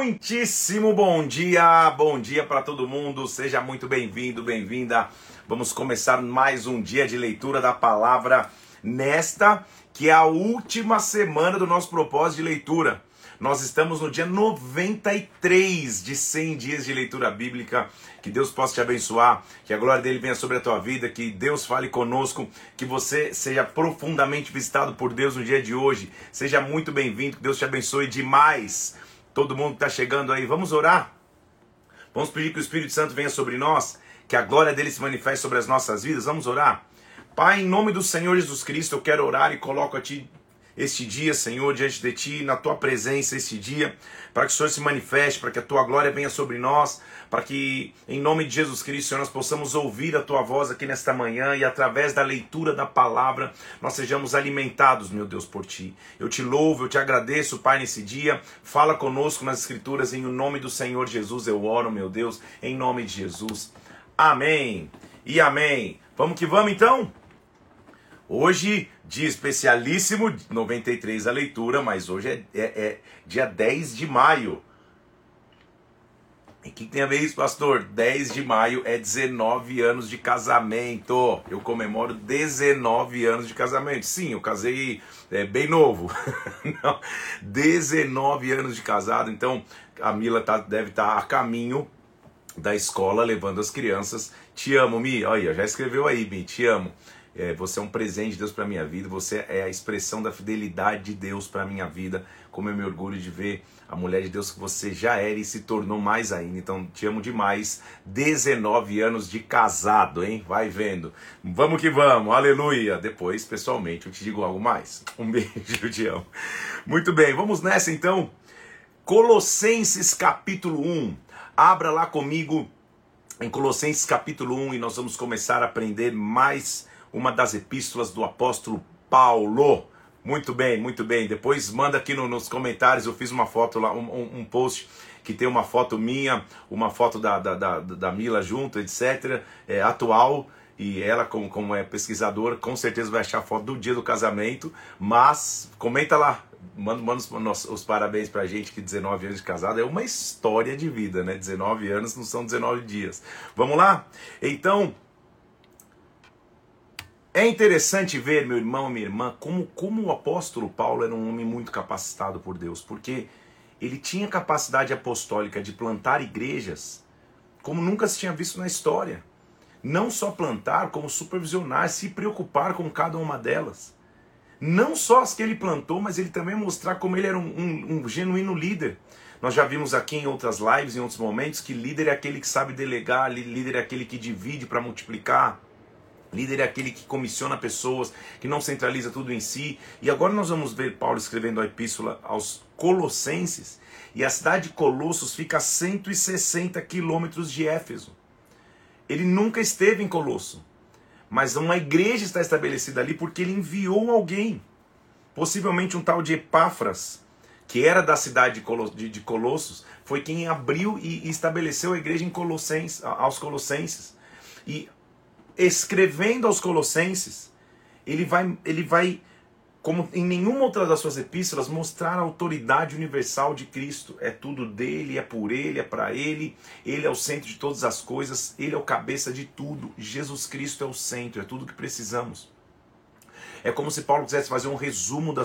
Muitíssimo bom dia, bom dia para todo mundo, seja muito bem-vindo, bem-vinda. Vamos começar mais um dia de leitura da palavra nesta, que é a última semana do nosso propósito de leitura. Nós estamos no dia 93 de 100 dias de leitura bíblica. Que Deus possa te abençoar, que a glória dele venha sobre a tua vida, que Deus fale conosco, que você seja profundamente visitado por Deus no dia de hoje. Seja muito bem-vindo, que Deus te abençoe demais. Todo mundo que está chegando aí, vamos orar? Vamos pedir que o Espírito Santo venha sobre nós, que a glória dele se manifeste sobre as nossas vidas. Vamos orar? Pai, em nome do Senhor Jesus Cristo, eu quero orar e coloco a Ti este dia, Senhor, diante de Ti, na Tua presença este dia, para que o Senhor se manifeste, para que a Tua glória venha sobre nós, para que, em nome de Jesus Cristo, Senhor, nós possamos ouvir a Tua voz aqui nesta manhã e através da leitura da palavra, nós sejamos alimentados, meu Deus, por Ti. Eu te louvo, eu te agradeço, Pai, nesse dia. Fala conosco nas Escrituras, em nome do Senhor Jesus, eu oro, meu Deus, em nome de Jesus. Amém e amém. Vamos que vamos então? Hoje, dia especialíssimo, 93 a leitura, mas hoje é, é, é dia 10 de maio. E o que tem a ver isso, pastor? 10 de maio é 19 anos de casamento. Eu comemoro 19 anos de casamento. Sim, eu casei é, bem novo. Não, 19 anos de casado. Então, a Mila tá, deve estar tá a caminho da escola levando as crianças. Te amo, Mi. Olha, já escreveu aí, Mi. Te amo. É, você é um presente de Deus para minha vida, você é a expressão da fidelidade de Deus para minha vida. Como eu me orgulho de ver a mulher de Deus que você já era e se tornou mais ainda. Então, te amo demais. 19 anos de casado, hein? Vai vendo. Vamos que vamos, aleluia. Depois, pessoalmente, eu te digo algo mais. Um beijo, te amo. Muito bem, vamos nessa então. Colossenses capítulo 1. Abra lá comigo em Colossenses capítulo 1 e nós vamos começar a aprender mais uma das epístolas do apóstolo Paulo. Muito bem, muito bem. Depois manda aqui no, nos comentários. Eu fiz uma foto lá, um, um, post que tem uma foto minha, uma foto da, da, da, da Mila junto, etc. É, atual. E ela, como, como é pesquisadora, com certeza vai achar a foto do dia do casamento. Mas comenta lá, manda, manda os, os, parabéns pra gente que 19 anos de casado é uma história de vida, né? 19 anos não são 19 dias. Vamos lá? Então, é interessante ver, meu irmão, minha irmã, como, como o apóstolo Paulo era um homem muito capacitado por Deus, porque ele tinha capacidade apostólica de plantar igrejas como nunca se tinha visto na história. Não só plantar, como supervisionar, se preocupar com cada uma delas. Não só as que ele plantou, mas ele também mostrar como ele era um, um, um genuíno líder. Nós já vimos aqui em outras lives, em outros momentos, que líder é aquele que sabe delegar, líder é aquele que divide para multiplicar. Líder é aquele que comissiona pessoas, que não centraliza tudo em si. E agora nós vamos ver Paulo escrevendo a epístola aos Colossenses. E a cidade de Colossos fica a 160 quilômetros de Éfeso. Ele nunca esteve em Colosso. Mas uma igreja está estabelecida ali porque ele enviou alguém. Possivelmente um tal de Epáfras, que era da cidade de Colossos, foi quem abriu e estabeleceu a igreja em Colossenses, aos Colossenses. E escrevendo aos Colossenses, ele vai, ele vai, como em nenhuma outra das suas epístolas, mostrar a autoridade universal de Cristo. É tudo dele, é por ele, é para ele, ele é o centro de todas as coisas, ele é o cabeça de tudo. Jesus Cristo é o centro, é tudo que precisamos. É como se Paulo quisesse fazer um resumo da,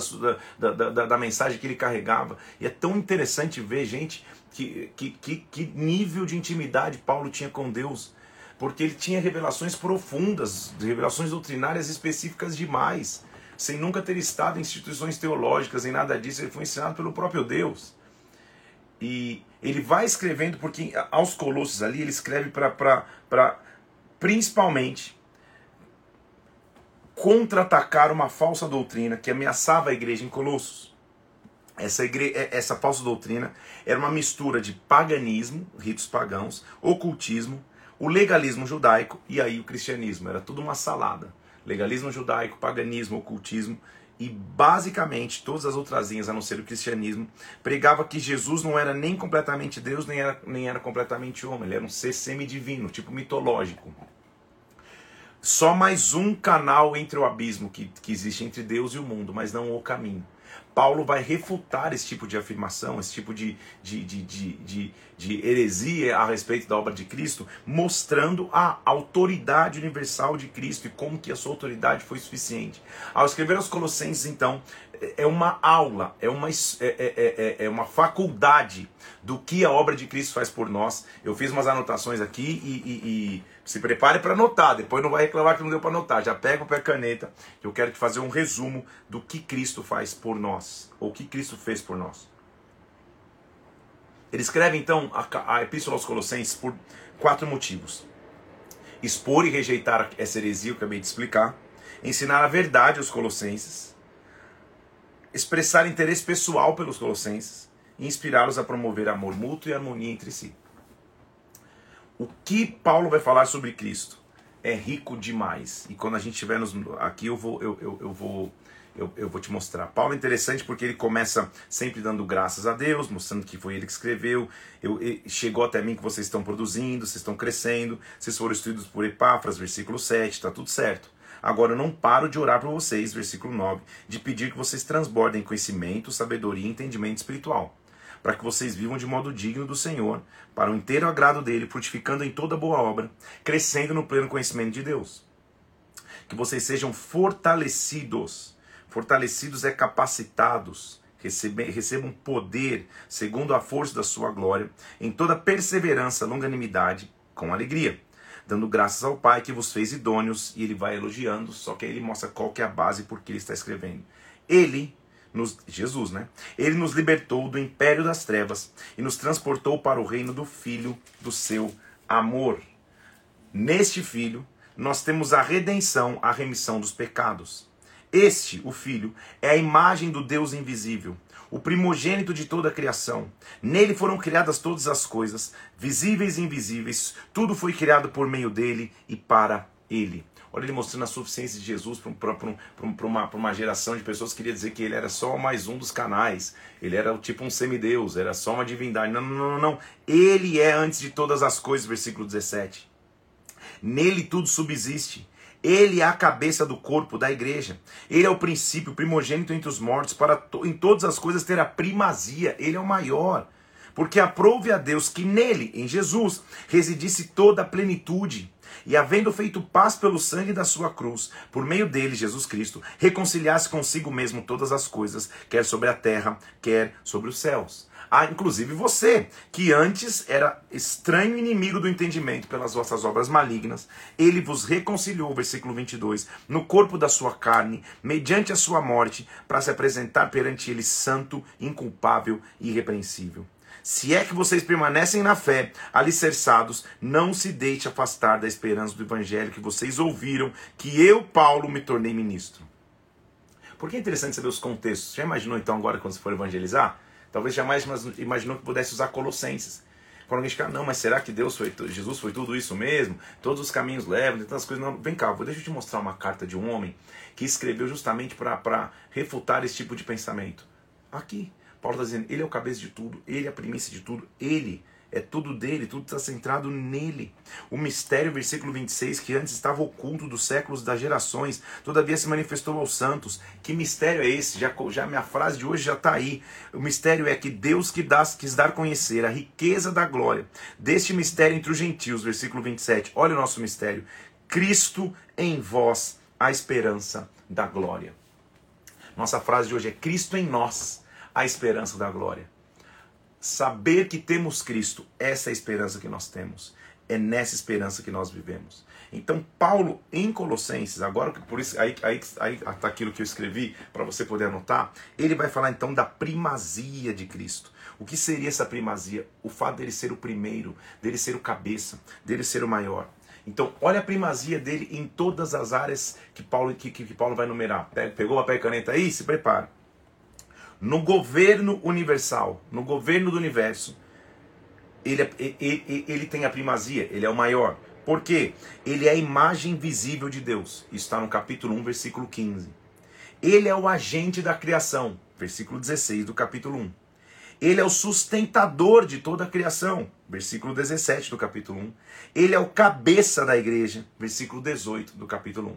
da, da, da, mensagem que ele carregava. E é tão interessante ver, gente, que, que, que, que nível de intimidade Paulo tinha com Deus porque ele tinha revelações profundas, revelações doutrinárias específicas demais, sem nunca ter estado em instituições teológicas, em nada disso, ele foi ensinado pelo próprio Deus. E ele vai escrevendo, porque aos Colossos ali, ele escreve para principalmente contra-atacar uma falsa doutrina que ameaçava a igreja em Colossos. Essa, igre... essa falsa doutrina era uma mistura de paganismo, ritos pagãos, ocultismo, o legalismo judaico e aí o cristianismo. Era tudo uma salada. Legalismo judaico, paganismo, ocultismo e basicamente todas as outras linhas, a não ser o cristianismo, pregava que Jesus não era nem completamente Deus, nem era, nem era completamente homem. Ele era um ser semidivino, tipo mitológico. Só mais um canal entre o abismo que, que existe entre Deus e o mundo, mas não o caminho. Paulo vai refutar esse tipo de afirmação, esse tipo de, de, de, de, de, de heresia a respeito da obra de Cristo, mostrando a autoridade universal de Cristo e como que a sua autoridade foi suficiente. Ao escrever aos Colossenses, então, é uma aula, é uma, é, é, é, é uma faculdade do que a obra de Cristo faz por nós. Eu fiz umas anotações aqui e, e, e se prepare para anotar, depois não vai reclamar que não deu para anotar. Já pega o pé caneta, que eu quero te fazer um resumo do que Cristo faz por nós, ou o que Cristo fez por nós. Ele escreve então a, a Epístola aos Colossenses por quatro motivos: expor e rejeitar essa heresia que eu acabei de explicar, ensinar a verdade aos Colossenses, expressar interesse pessoal pelos Colossenses e inspirá-los a promover amor mútuo e harmonia entre si. O que Paulo vai falar sobre Cristo é rico demais. E quando a gente estiver nos, aqui, eu vou, eu, eu, eu vou eu, eu, vou te mostrar. Paulo é interessante porque ele começa sempre dando graças a Deus, mostrando que foi ele que escreveu. Eu, chegou até mim que vocês estão produzindo, vocês estão crescendo, vocês foram instruídos por Epáfras, versículo 7, está tudo certo. Agora eu não paro de orar por vocês, versículo 9, de pedir que vocês transbordem conhecimento, sabedoria e entendimento espiritual, para que vocês vivam de modo digno do Senhor, para o inteiro agrado dele, frutificando em toda boa obra, crescendo no pleno conhecimento de Deus. Que vocês sejam fortalecidos Fortalecidos é capacitados, recebam poder segundo a força da sua glória, em toda perseverança, longanimidade, com alegria, dando graças ao Pai que vos fez idôneos, e ele vai elogiando, só que aí ele mostra qual que é a base por que ele está escrevendo. Ele, nos, Jesus, né? Ele nos libertou do império das trevas e nos transportou para o reino do Filho do seu amor. Neste Filho, nós temos a redenção, a remissão dos pecados. Este, o Filho, é a imagem do Deus invisível, o primogênito de toda a criação. Nele foram criadas todas as coisas, visíveis e invisíveis, tudo foi criado por meio dele e para ele. Olha ele mostrando a suficiência de Jesus para uma, uma geração de pessoas que queria dizer que ele era só mais um dos canais. Ele era tipo um semideus, era só uma divindade. Não, não, não, não. Ele é antes de todas as coisas, versículo 17. Nele tudo subsiste. Ele é a cabeça do corpo da igreja. Ele é o princípio, primogênito entre os mortos, para to em todas as coisas ter a primazia. Ele é o maior. Porque aprove a Deus que nele, em Jesus, residisse toda a plenitude. E havendo feito paz pelo sangue da sua cruz, por meio dele, Jesus Cristo, reconciliasse consigo mesmo todas as coisas, quer sobre a terra, quer sobre os céus ah, inclusive você, que antes era estranho inimigo do entendimento pelas vossas obras malignas, ele vos reconciliou, versículo 22, no corpo da sua carne, mediante a sua morte, para se apresentar perante ele santo, inculpável e irrepreensível. Se é que vocês permanecem na fé, alicerçados, não se deixe afastar da esperança do evangelho que vocês ouviram, que eu, Paulo, me tornei ministro. Por que é interessante saber os contextos? Já imaginou então agora quando você for evangelizar? Talvez jamais imaginou que pudesse usar Colossenses. Quando alguém fica, não, mas será que Deus foi, Jesus foi tudo isso mesmo? Todos os caminhos levam, tantas coisas. Não, vem cá, deixa eu te mostrar uma carta de um homem que escreveu justamente para refutar esse tipo de pensamento. Aqui, Paulo está dizendo, ele é o cabeça de tudo, ele é a primícia de tudo, ele é tudo dele, tudo está centrado nele. O mistério, versículo 26, que antes estava oculto dos séculos das gerações, todavia se manifestou aos santos. Que mistério é esse? Já, já minha frase de hoje já está aí. O mistério é que Deus que dá, quis dar conhecer a riqueza da glória deste mistério entre os gentios, versículo 27. Olha o nosso mistério. Cristo em vós, a esperança da glória. Nossa frase de hoje é Cristo em nós, a esperança da glória saber que temos Cristo, essa é a esperança que nós temos. É nessa esperança que nós vivemos. Então, Paulo, em Colossenses, agora por isso aí, aí, aí tá aquilo que eu escrevi para você poder anotar, ele vai falar então da primazia de Cristo. O que seria essa primazia? O fato dele ser o primeiro, dele ser o cabeça, dele ser o maior. Então, olha a primazia dele em todas as áreas que Paulo, que, que Paulo vai numerar. Pegou papel e caneta aí? Se prepara no governo universal, no governo do universo, ele, é, ele, ele tem a primazia, ele é o maior. Por quê? Ele é a imagem visível de Deus. Está no capítulo 1, versículo 15. Ele é o agente da criação, versículo 16 do capítulo 1. Ele é o sustentador de toda a criação, versículo 17 do capítulo 1. Ele é o cabeça da igreja, versículo 18 do capítulo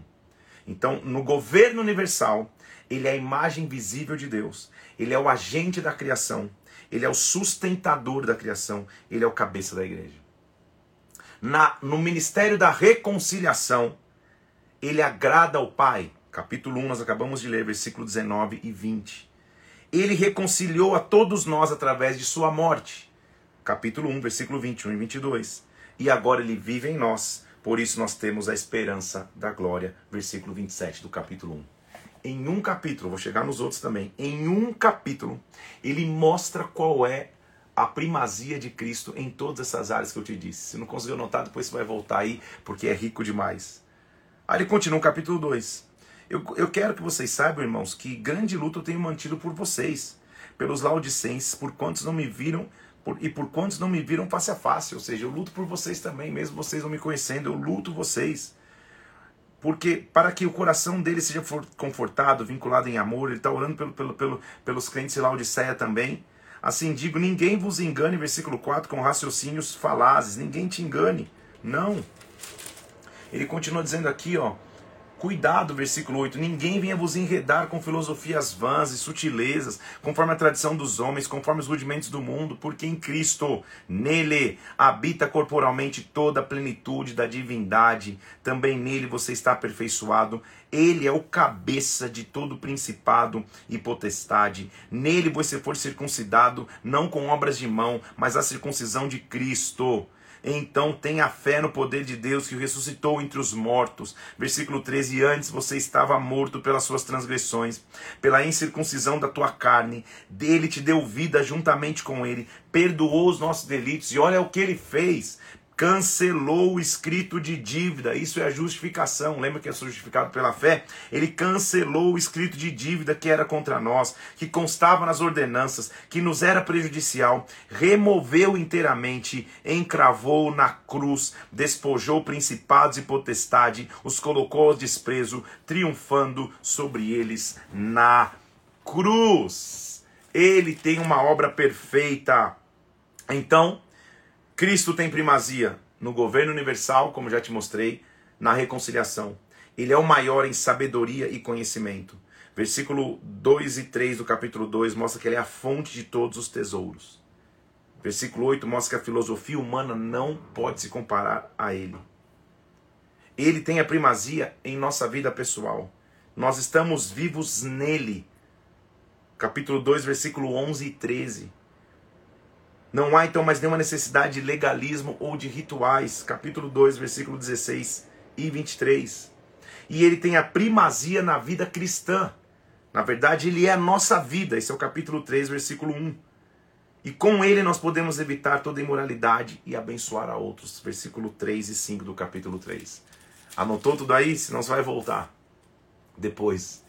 1. Então, no governo universal, Ele é a imagem visível de Deus. Ele é o agente da criação. Ele é o sustentador da criação. Ele é o cabeça da igreja. Na, no ministério da reconciliação, ele agrada ao Pai. Capítulo 1, nós acabamos de ler, versículo 19 e 20. Ele reconciliou a todos nós através de sua morte. Capítulo 1, versículo 21 e 22. E agora ele vive em nós, por isso nós temos a esperança da glória. Versículo 27 do capítulo 1 em um capítulo, vou chegar nos outros também, em um capítulo, ele mostra qual é a primazia de Cristo em todas essas áreas que eu te disse. Se não conseguiu notar, depois você vai voltar aí, porque é rico demais. Aí ele continua no capítulo 2. Eu, eu quero que vocês saibam, irmãos, que grande luta eu tenho mantido por vocês, pelos laudicenses, por quantos não me viram por, e por quantos não me viram face a face. Ou seja, eu luto por vocês também, mesmo vocês não me conhecendo, eu luto vocês. Porque para que o coração dele seja confortado, vinculado em amor, ele está orando pelo, pelo, pelo, pelos crentes de Laodiceia também. Assim digo, ninguém vos engane, versículo 4, com raciocínios falazes, ninguém te engane. Não. Ele continua dizendo aqui, ó, Cuidado, versículo 8: ninguém venha vos enredar com filosofias vãs e sutilezas, conforme a tradição dos homens, conforme os rudimentos do mundo, porque em Cristo, nele, habita corporalmente toda a plenitude da divindade, também nele você está aperfeiçoado. Ele é o cabeça de todo principado e potestade. Nele você for circuncidado, não com obras de mão, mas a circuncisão de Cristo então tenha fé no poder de Deus que ressuscitou entre os mortos. Versículo 13: Antes você estava morto pelas suas transgressões, pela incircuncisão da tua carne, dele te deu vida juntamente com ele, perdoou os nossos delitos, e olha o que ele fez cancelou o escrito de dívida. Isso é a justificação. Lembra que é justificado pela fé? Ele cancelou o escrito de dívida que era contra nós, que constava nas ordenanças, que nos era prejudicial, removeu inteiramente, encravou na cruz, despojou principados e potestade, os colocou ao desprezo, triunfando sobre eles na cruz. Ele tem uma obra perfeita. Então, Cristo tem primazia no governo universal, como já te mostrei, na reconciliação. Ele é o maior em sabedoria e conhecimento. Versículo 2 e 3 do capítulo 2 mostra que ele é a fonte de todos os tesouros. Versículo 8 mostra que a filosofia humana não pode se comparar a ele. Ele tem a primazia em nossa vida pessoal. Nós estamos vivos nele. Capítulo 2, versículo 11 e 13. Não há então mais nenhuma necessidade de legalismo ou de rituais. Capítulo 2, versículo 16 e 23. E ele tem a primazia na vida cristã. Na verdade, ele é a nossa vida. Esse é o capítulo 3, versículo 1. E com ele nós podemos evitar toda imoralidade e abençoar a outros. Versículo 3 e 5 do capítulo 3. Anotou tudo aí? Senão você vai voltar depois.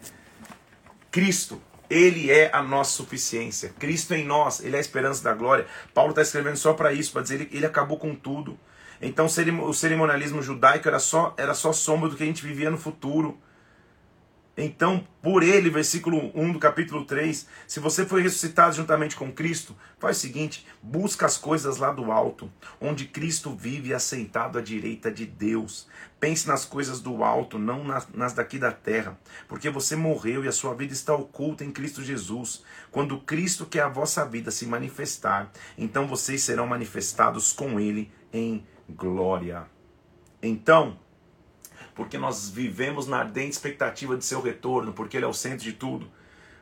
Cristo ele é a nossa suficiência. Cristo em nós, Ele é a esperança da glória. Paulo está escrevendo só para isso, para dizer que ele acabou com tudo. Então o cerimonialismo judaico era só, era só sombra do que a gente vivia no futuro. Então, por ele, versículo 1 do capítulo 3, se você foi ressuscitado juntamente com Cristo, faz o seguinte: busca as coisas lá do alto, onde Cristo vive assentado à direita de Deus. Pense nas coisas do alto, não nas, nas daqui da terra, porque você morreu e a sua vida está oculta em Cristo Jesus. Quando Cristo, que é a vossa vida, se manifestar, então vocês serão manifestados com ele em glória. Então, porque nós vivemos na ardente expectativa de seu retorno, porque Ele é o centro de tudo.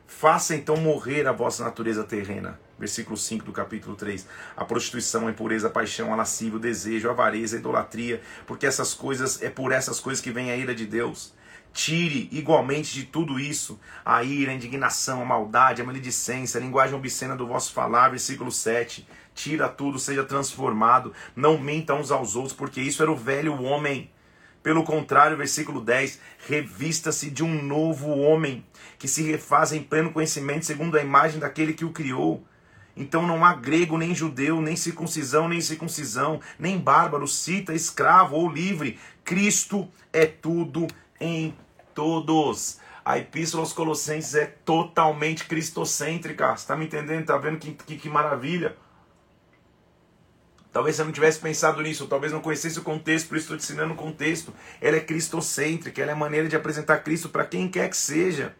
Faça então morrer a vossa natureza terrena. Versículo 5 do capítulo 3. A prostituição, a impureza, a paixão, a lascívia, o desejo, a avareza, a idolatria, porque essas coisas, é por essas coisas que vem a ira de Deus. Tire igualmente de tudo isso a ira, a indignação, a maldade, a maledicência, a linguagem obscena do vosso falar. Versículo 7. Tira tudo, seja transformado, não minta uns aos outros, porque isso era o velho homem pelo contrário, versículo 10: revista-se de um novo homem, que se refaz em pleno conhecimento segundo a imagem daquele que o criou. Então não há grego, nem judeu, nem circuncisão, nem circuncisão, nem bárbaro, cita, escravo ou livre. Cristo é tudo em todos. A epístola aos Colossenses é totalmente cristocêntrica. Você está me entendendo? Está vendo que, que, que maravilha? Talvez você não tivesse pensado nisso, talvez não conhecesse o contexto, por isso estou te ensinando o contexto. Ela é cristocêntrica, ela é a maneira de apresentar Cristo para quem quer que seja.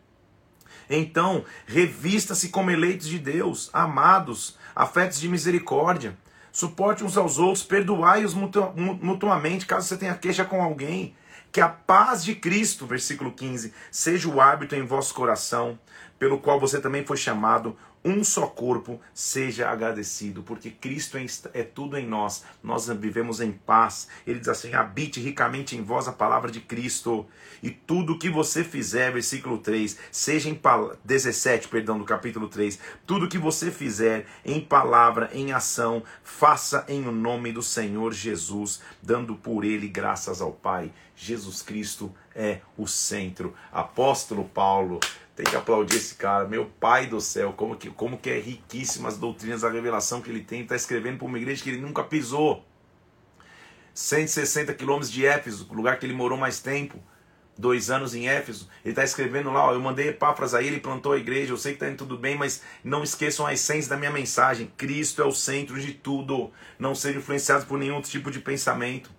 Então, revista-se como eleitos de Deus, amados, afetos de misericórdia. Suporte uns aos outros, perdoai-os mutuamente caso você tenha queixa com alguém. Que a paz de Cristo, versículo 15, seja o hábito em vosso coração, pelo qual você também foi chamado, um só corpo, seja agradecido, porque Cristo é, é tudo em nós, nós vivemos em paz. Ele diz assim: habite ricamente em vós a palavra de Cristo, e tudo que você fizer, versículo 3, seja em 17, perdão, do capítulo 3, tudo que você fizer em palavra, em ação, faça em o nome do Senhor Jesus, dando por ele graças ao Pai. Jesus Cristo é o centro. Apóstolo Paulo tem que aplaudir esse cara, meu pai do céu, como que, como que é riquíssimas doutrinas da revelação que ele tem, está escrevendo para uma igreja que ele nunca pisou. 160 quilômetros de Éfeso, lugar que ele morou mais tempo, dois anos em Éfeso. Ele está escrevendo lá, ó, eu mandei Epáfras aí, ele plantou a igreja, eu sei que está indo tudo bem, mas não esqueçam a essência da minha mensagem. Cristo é o centro de tudo. Não ser influenciados por nenhum tipo de pensamento.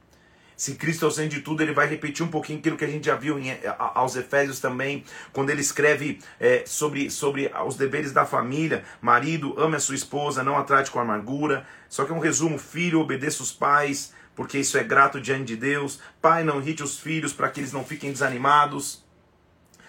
Se Cristo é o centro de tudo, ele vai repetir um pouquinho aquilo que a gente já viu em, aos Efésios também, quando ele escreve é, sobre, sobre os deveres da família. Marido, ame a sua esposa, não a trate com amargura. Só que é um resumo: filho, obedeça os pais, porque isso é grato diante de Deus. Pai, não irrite os filhos para que eles não fiquem desanimados.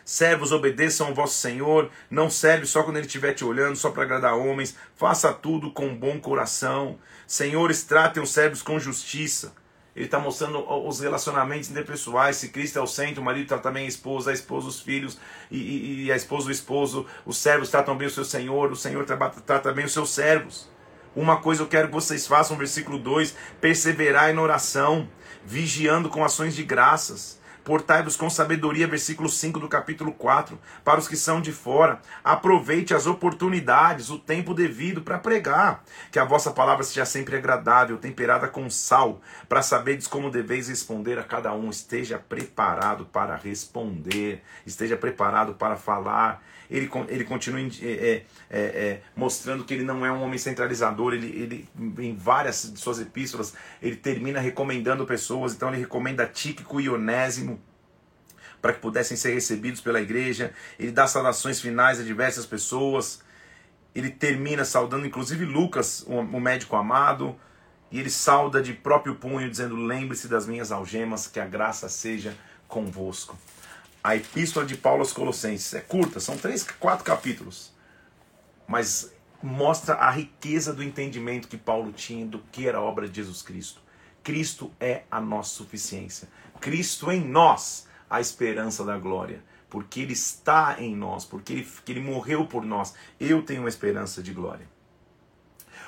Servos, obedeçam ao vosso Senhor. Não serve só quando ele estiver te olhando, só para agradar homens. Faça tudo com bom coração. Senhores, tratem os servos com justiça ele está mostrando os relacionamentos interpessoais. Se Cristo é o centro, o marido trata bem a esposa, a esposa os filhos, e, e, e a esposa o esposo. Os servos tratam bem o seu senhor, o senhor trata, trata bem os seus servos. Uma coisa eu quero que vocês façam, versículo 2: perseverar em oração, vigiando com ações de graças Portai-vos com sabedoria, versículo 5 do capítulo 4. Para os que são de fora, aproveite as oportunidades, o tempo devido para pregar. Que a vossa palavra seja sempre agradável, temperada com sal, para saberdes como deveis responder a cada um. Esteja preparado para responder, esteja preparado para falar ele, ele continua é, é, é, é, mostrando que ele não é um homem centralizador, ele, ele em várias de suas epístolas, ele termina recomendando pessoas, então ele recomenda Tíquico e Onésimo para que pudessem ser recebidos pela igreja, ele dá saudações finais a diversas pessoas, ele termina saudando inclusive Lucas, o médico amado, e ele sauda de próprio punho, dizendo: Lembre-se das minhas algemas, que a graça seja convosco a epístola de Paulo aos Colossenses. É curta, são três, quatro capítulos. Mas mostra a riqueza do entendimento que Paulo tinha do que era a obra de Jesus Cristo. Cristo é a nossa suficiência. Cristo em nós, a esperança da glória. Porque Ele está em nós, porque Ele, que ele morreu por nós. Eu tenho uma esperança de glória.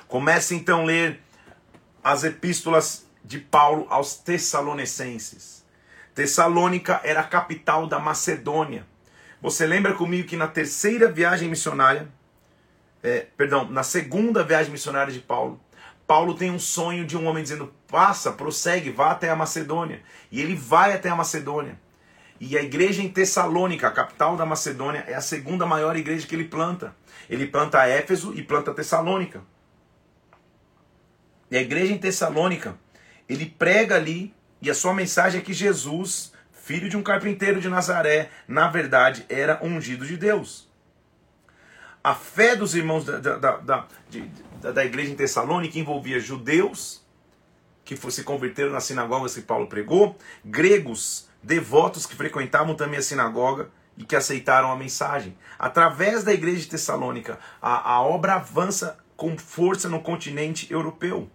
Comece então a ler as epístolas de Paulo aos Tessalonicenses. Tessalônica era a capital da Macedônia. Você lembra comigo que na terceira viagem missionária, é, perdão, na segunda viagem missionária de Paulo, Paulo tem um sonho de um homem dizendo: passa, prossegue, vá até a Macedônia. E ele vai até a Macedônia. E a igreja em Tessalônica, a capital da Macedônia, é a segunda maior igreja que ele planta. Ele planta Éfeso e planta Tessalônica. E a igreja em Tessalônica, ele prega ali e a sua mensagem é que Jesus, filho de um carpinteiro de Nazaré, na verdade era ungido de Deus. A fé dos irmãos da, da, da, de, da igreja em Tessalônica envolvia judeus, que se converteram nas sinagogas que Paulo pregou, gregos, devotos que frequentavam também a sinagoga e que aceitaram a mensagem. Através da igreja de Tessalônica, a, a obra avança com força no continente europeu.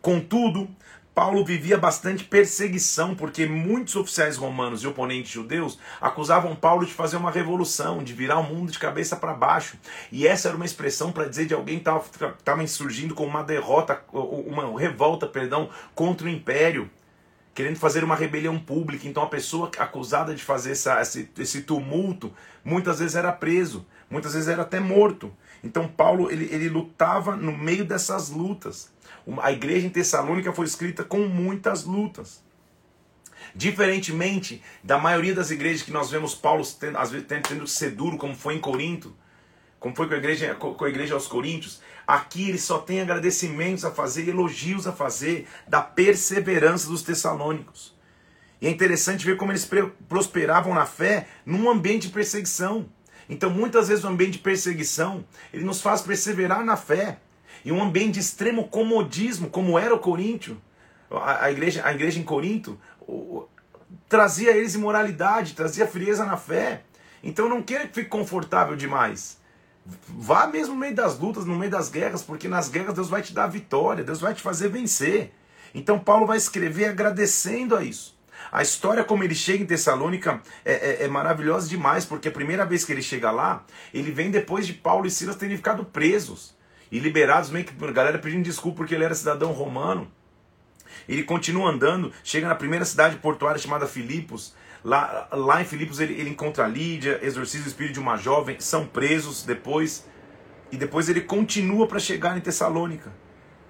Contudo, Paulo vivia bastante perseguição, porque muitos oficiais romanos e oponentes judeus acusavam Paulo de fazer uma revolução, de virar o mundo de cabeça para baixo. E essa era uma expressão para dizer de alguém que estava insurgindo com uma derrota, uma revolta, perdão, contra o império, querendo fazer uma rebelião pública. Então a pessoa acusada de fazer essa, esse, esse tumulto muitas vezes era preso, muitas vezes era até morto. Então Paulo ele, ele lutava no meio dessas lutas. A igreja em Tessalônica foi escrita com muitas lutas. Diferentemente da maioria das igrejas que nós vemos Paulo tendo, às vezes tendo que ser duro, como foi em Corinto, como foi com a igreja, com a igreja aos Coríntios, aqui ele só tem agradecimentos a fazer, elogios a fazer da perseverança dos tessalônicos. E é interessante ver como eles prosperavam na fé num ambiente de perseguição. Então, muitas vezes, o ambiente de perseguição, ele nos faz perseverar na fé. E um ambiente de extremo comodismo, como era o Coríntio, a, a igreja, a igreja em Corinto, o, trazia eles imoralidade, trazia frieza na fé. Então, não queira que fique confortável demais. Vá mesmo no meio das lutas, no meio das guerras, porque nas guerras Deus vai te dar vitória, Deus vai te fazer vencer. Então Paulo vai escrever agradecendo a isso. A história como ele chega em Tessalônica é, é, é, maravilhosa demais, porque a primeira vez que ele chega lá, ele vem depois de Paulo e Silas terem ficado presos e liberados, meio que a galera pedindo desculpa porque ele era cidadão romano. Ele continua andando, chega na primeira cidade portuária chamada Filipos. Lá, lá em Filipos ele, ele encontra Lídia, exorciza o espírito de uma jovem, são presos depois. E depois ele continua para chegar em Tessalônica.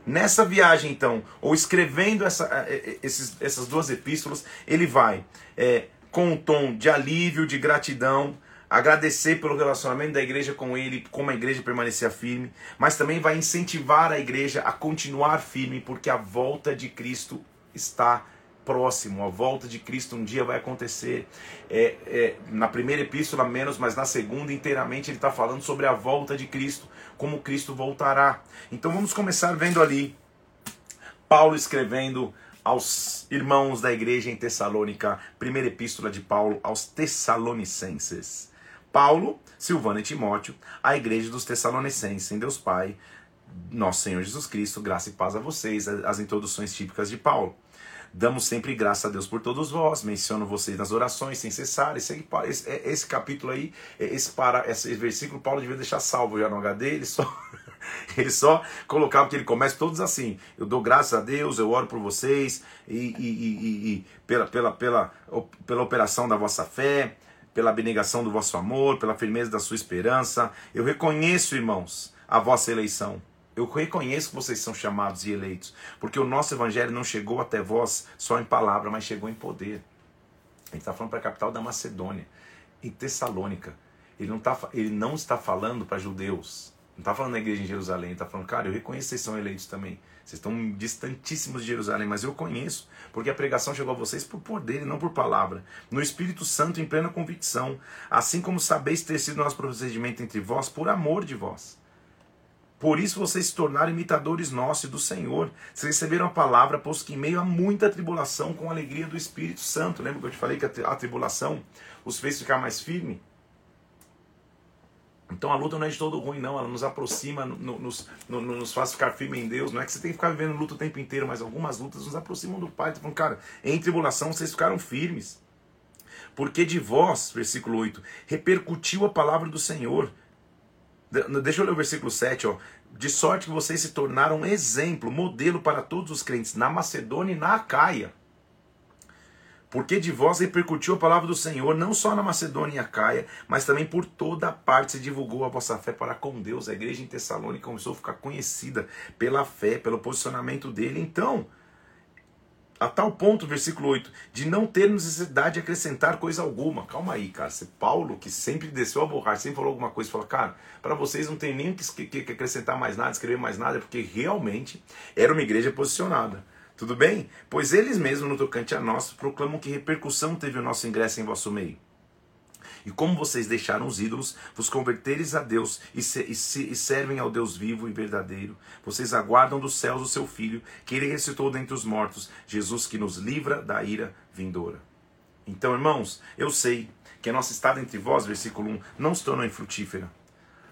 Nessa viagem, então, ou escrevendo essa, é, é, esses, essas duas epístolas, ele vai é, com um tom de alívio, de gratidão, agradecer pelo relacionamento da igreja com ele, como a igreja permanecia firme, mas também vai incentivar a igreja a continuar firme, porque a volta de Cristo está próximo, a volta de Cristo um dia vai acontecer. É, é, na primeira epístola, menos, mas na segunda, inteiramente, ele está falando sobre a volta de Cristo, como Cristo voltará. Então vamos começar vendo ali Paulo escrevendo aos irmãos da igreja em Tessalônica, primeira epístola de Paulo aos Tessalonicenses. Paulo, Silvano e Timóteo, a igreja dos Tessalonicenses, em Deus Pai, nosso Senhor Jesus Cristo, graça e paz a vocês, as introduções típicas de Paulo. Damos sempre graças a Deus por todos vós, menciono vocês nas orações sem cessar. Esse, esse, é, esse capítulo aí, é, esse, para, esse versículo, Paulo devia deixar salvo já no HD, ele só, ele só colocava que ele começa todos assim. Eu dou graças a Deus, eu oro por vocês e, e, e, e pela, pela, pela, pela operação da vossa fé pela abnegação do vosso amor, pela firmeza da sua esperança. Eu reconheço, irmãos, a vossa eleição. Eu reconheço que vocês são chamados e eleitos, porque o nosso evangelho não chegou até vós só em palavra, mas chegou em poder. Ele está falando para a capital da Macedônia, em Tessalônica. Ele não, tá, ele não está falando para judeus, não está falando na igreja em Jerusalém, ele está falando, cara, eu reconheço que vocês são eleitos também. Vocês estão distantíssimos de Jerusalém, mas eu conheço, porque a pregação chegou a vocês por poder e não por palavra. No Espírito Santo, em plena convicção, assim como sabeis ter sido nosso procedimento entre vós, por amor de vós. Por isso vocês se tornaram imitadores nossos e do Senhor. Vocês receberam a palavra, posto que em meio a muita tribulação, com a alegria do Espírito Santo. Lembra que eu te falei que a tribulação os fez ficar mais firme? Então a luta não é de todo ruim, não. Ela nos aproxima, no, nos, no, nos faz ficar firme em Deus. Não é que você tem que ficar vivendo luta o tempo inteiro, mas algumas lutas nos aproximam do Pai. Então, cara, em tribulação vocês ficaram firmes. Porque de vós, versículo 8, repercutiu a palavra do Senhor. Deixa eu ler o versículo 7, ó. De sorte que vocês se tornaram exemplo, modelo para todos os crentes na Macedônia e na Acaia. Porque de vós repercutiu a palavra do Senhor, não só na Macedônia e Acaia, mas também por toda parte se divulgou a vossa fé para com Deus. A igreja em Tessalônica começou a ficar conhecida pela fé, pelo posicionamento dele. Então, a tal ponto, versículo 8, de não ter necessidade de acrescentar coisa alguma. Calma aí, cara. Se Paulo, que sempre desceu a borracha, sempre falou alguma coisa, falou, cara, para vocês não tem nem que, que, que acrescentar mais nada, escrever mais nada, porque realmente era uma igreja posicionada. Tudo bem? Pois eles mesmos, no tocante a nós, proclamam que repercussão teve o nosso ingresso em vosso meio. E como vocês deixaram os ídolos, vos converteres a Deus e, se, e, se, e, servem ao Deus vivo e verdadeiro, vocês aguardam dos céus o seu Filho, que ele ressuscitou dentre os mortos, Jesus que nos livra da ira vindoura. Então, irmãos, eu sei que a nossa estada entre vós, versículo 1, não se tornou infrutífera.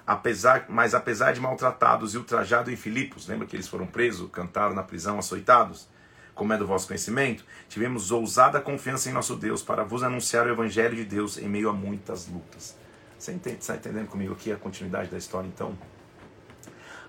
Apesar, mas apesar de maltratados e ultrajados em Filipos, lembra que eles foram presos, cantaram na prisão, açoitados? Como é do vosso conhecimento, tivemos ousada confiança em nosso Deus para vos anunciar o Evangelho de Deus em meio a muitas lutas. Você está entendendo comigo aqui a continuidade da história? Então,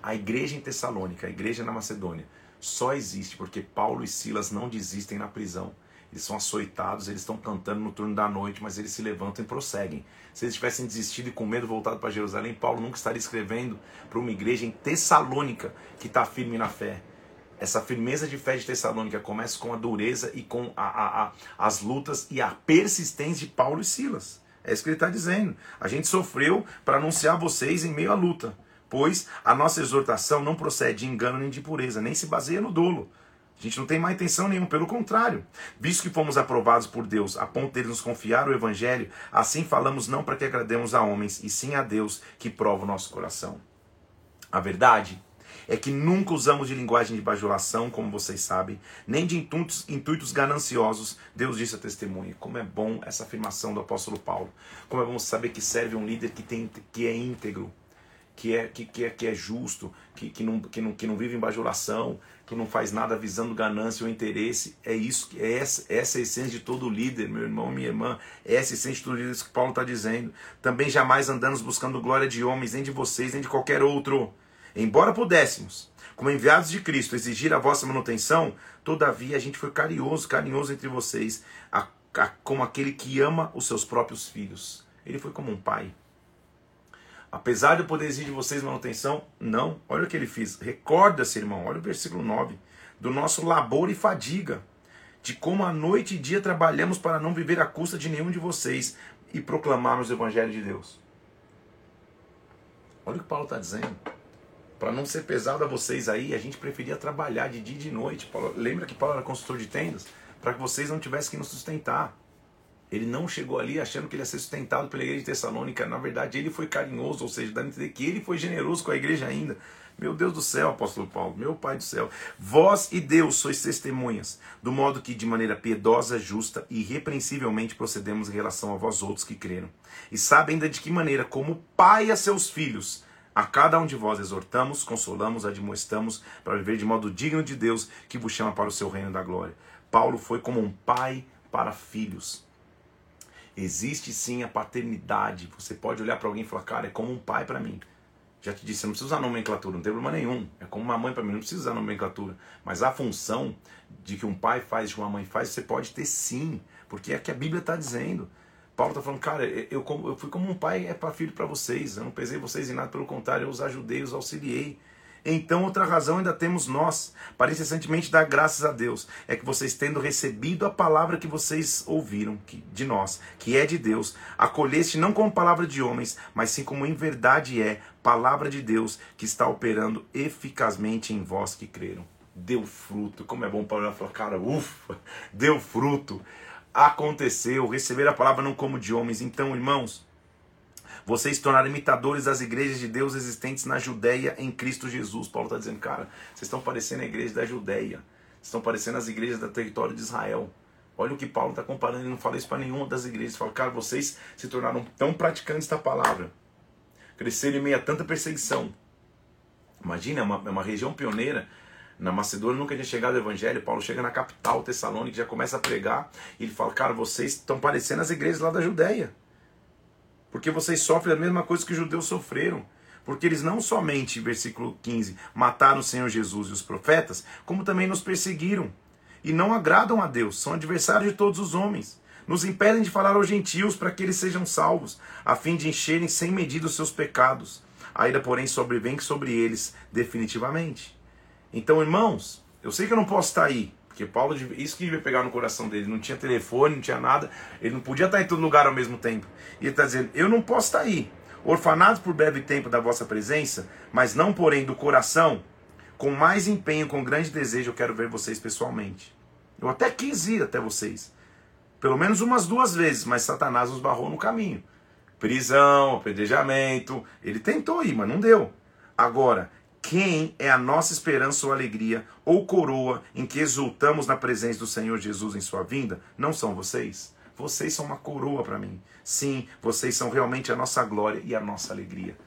a igreja em Tessalônica, a igreja na Macedônia, só existe porque Paulo e Silas não desistem na prisão. Eles são açoitados, eles estão cantando no turno da noite, mas eles se levantam e prosseguem. Se eles tivessem desistido e com medo voltado para Jerusalém, Paulo nunca estaria escrevendo para uma igreja em Tessalônica que está firme na fé essa firmeza de fé de Tessalônica começa com a dureza e com a, a, a, as lutas e a persistência de Paulo e Silas. É isso que ele está dizendo. A gente sofreu para anunciar vocês em meio à luta, pois a nossa exortação não procede de engano nem de pureza, nem se baseia no dolo. A gente não tem má intenção nenhuma, pelo contrário. Visto que fomos aprovados por Deus, a ponto de ele nos confiar o Evangelho, assim falamos não para que agrademos a homens, e sim a Deus que prova o nosso coração. A verdade é que nunca usamos de linguagem de bajulação, como vocês sabem, nem de intuitos, intuitos gananciosos. Deus disse a testemunha. Como é bom essa afirmação do apóstolo Paulo. Como é bom saber que serve um líder que, tem, que é íntegro, que é, que, que é, que é justo, que, que, não, que, não, que não vive em bajulação, que não faz nada visando ganância ou interesse. É isso, é essa, essa é a essência de todo líder, meu irmão, minha irmã. É essa a essência de todo líder que Paulo está dizendo. Também jamais andamos buscando glória de homens, nem de vocês, nem de qualquer outro. Embora pudéssemos, como enviados de Cristo, exigir a vossa manutenção, todavia a gente foi carinhoso, carinhoso entre vocês, a, a, como aquele que ama os seus próprios filhos. Ele foi como um pai. Apesar de eu poder exigir de vocês manutenção, não. Olha o que ele fez. Recorda-se, irmão, olha o versículo 9. Do nosso labor e fadiga. De como a noite e dia trabalhamos para não viver à custa de nenhum de vocês e proclamarmos o Evangelho de Deus. Olha o que Paulo está dizendo. Para não ser pesado a vocês aí, a gente preferia trabalhar de dia e de noite. Paulo, lembra que Paulo era construtor de tendas? Para que vocês não tivessem que nos sustentar. Ele não chegou ali achando que ele ia ser sustentado pela igreja de Tessalônica. Na verdade, ele foi carinhoso, ou seja, dando a entender que ele foi generoso com a igreja ainda. Meu Deus do céu, apóstolo Paulo, meu Pai do céu. Vós e Deus sois testemunhas, do modo que de maneira piedosa, justa e irrepreensivelmente procedemos em relação a vós outros que creram. E sabe ainda de que maneira, como pai a seus filhos, a cada um de vós exortamos, consolamos, admoestamos para viver de modo digno de Deus que vos chama para o seu reino da glória. Paulo foi como um pai para filhos. Existe sim a paternidade. Você pode olhar para alguém e falar, cara, é como um pai para mim. Já te disse, você não precisa usar nomenclatura, não tem problema nenhum. É como uma mãe para mim, não precisa usar nomenclatura. Mas a função de que um pai faz, de que uma mãe faz, você pode ter sim. Porque é que a Bíblia está dizendo. Paulo está falando, cara, eu, eu fui como um pai é para filho para vocês. Eu não pesei vocês em nada, pelo contrário, eu os ajudei, os auxiliei. Então, outra razão ainda temos nós, para incessantemente dar graças a Deus, é que vocês, tendo recebido a palavra que vocês ouviram que, de nós, que é de Deus, acolheste não como palavra de homens, mas sim como em verdade é palavra de Deus que está operando eficazmente em vós que creram. Deu fruto. Como é bom para falar, cara, ufa, deu fruto. Aconteceu, receber a palavra não como de homens. Então, irmãos, vocês tornaram imitadores das igrejas de Deus existentes na Judéia em Cristo Jesus. Paulo está dizendo, cara, vocês estão parecendo a igreja da Judéia. Vocês estão parecendo as igrejas do território de Israel. Olha o que Paulo está comparando, ele não fala isso para nenhuma das igrejas. Ele fala, cara, vocês se tornaram tão praticantes da palavra. Cresceram em meio a tanta perseguição. Imagina, é uma, é uma região pioneira. Na Macedônia nunca tinha chegado o evangelho. Paulo chega na capital, Tessalônica, já começa a pregar. E ele fala, cara, vocês estão parecendo as igrejas lá da Judéia. Porque vocês sofrem a mesma coisa que os judeus sofreram. Porque eles não somente, versículo 15, mataram o Senhor Jesus e os profetas, como também nos perseguiram. E não agradam a Deus, são adversários de todos os homens. Nos impedem de falar aos gentios para que eles sejam salvos, a fim de encherem sem medida os seus pecados. A ira, porém, sobrevém sobre eles definitivamente. Então, irmãos, eu sei que eu não posso estar aí, porque Paulo, isso que devia pegar no coração dele, não tinha telefone, não tinha nada, ele não podia estar em todo lugar ao mesmo tempo. E ele está dizendo: Eu não posso estar aí, orfanados por breve tempo da vossa presença, mas não, porém, do coração, com mais empenho, com grande desejo, eu quero ver vocês pessoalmente. Eu até quis ir até vocês, pelo menos umas duas vezes, mas Satanás nos barrou no caminho. Prisão, apedrejamento, ele tentou ir, mas não deu. Agora, quem é a nossa esperança ou alegria ou coroa em que exultamos na presença do Senhor Jesus em sua vinda? Não são vocês? Vocês são uma coroa para mim. Sim, vocês são realmente a nossa glória e a nossa alegria.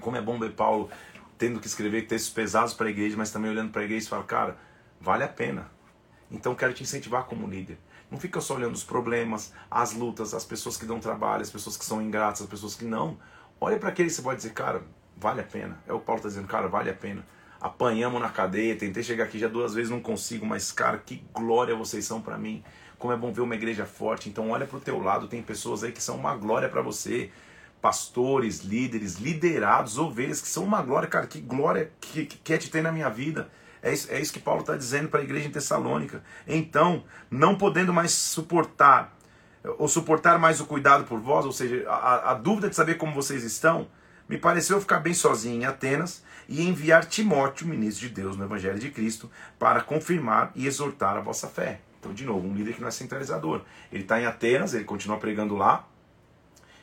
Como é bom ver Paulo tendo que escrever textos pesados para a igreja, mas também olhando para a igreja e falar, cara, vale a pena. Então quero te incentivar como líder. Não fica só olhando os problemas, as lutas, as pessoas que dão trabalho, as pessoas que são ingratas, as pessoas que não. Olha para aquele que você pode dizer, cara, Vale a pena. É o Paulo está dizendo, cara, vale a pena. Apanhamos na cadeia, tentei chegar aqui já duas vezes, não consigo, mas, cara, que glória vocês são para mim. Como é bom ver uma igreja forte. Então, olha para o teu lado, tem pessoas aí que são uma glória para você. Pastores, líderes, liderados, ovelhas, que são uma glória, cara, que glória que, que quer te ter na minha vida. É isso, é isso que Paulo está dizendo para a igreja em Tessalônica. Então, não podendo mais suportar, ou suportar mais o cuidado por vós, ou seja, a, a dúvida de saber como vocês estão, me pareceu ficar bem sozinho em Atenas e enviar Timóteo, ministro de Deus no Evangelho de Cristo, para confirmar e exortar a vossa fé. Então, de novo, um líder que não é centralizador. Ele está em Atenas, ele continua pregando lá,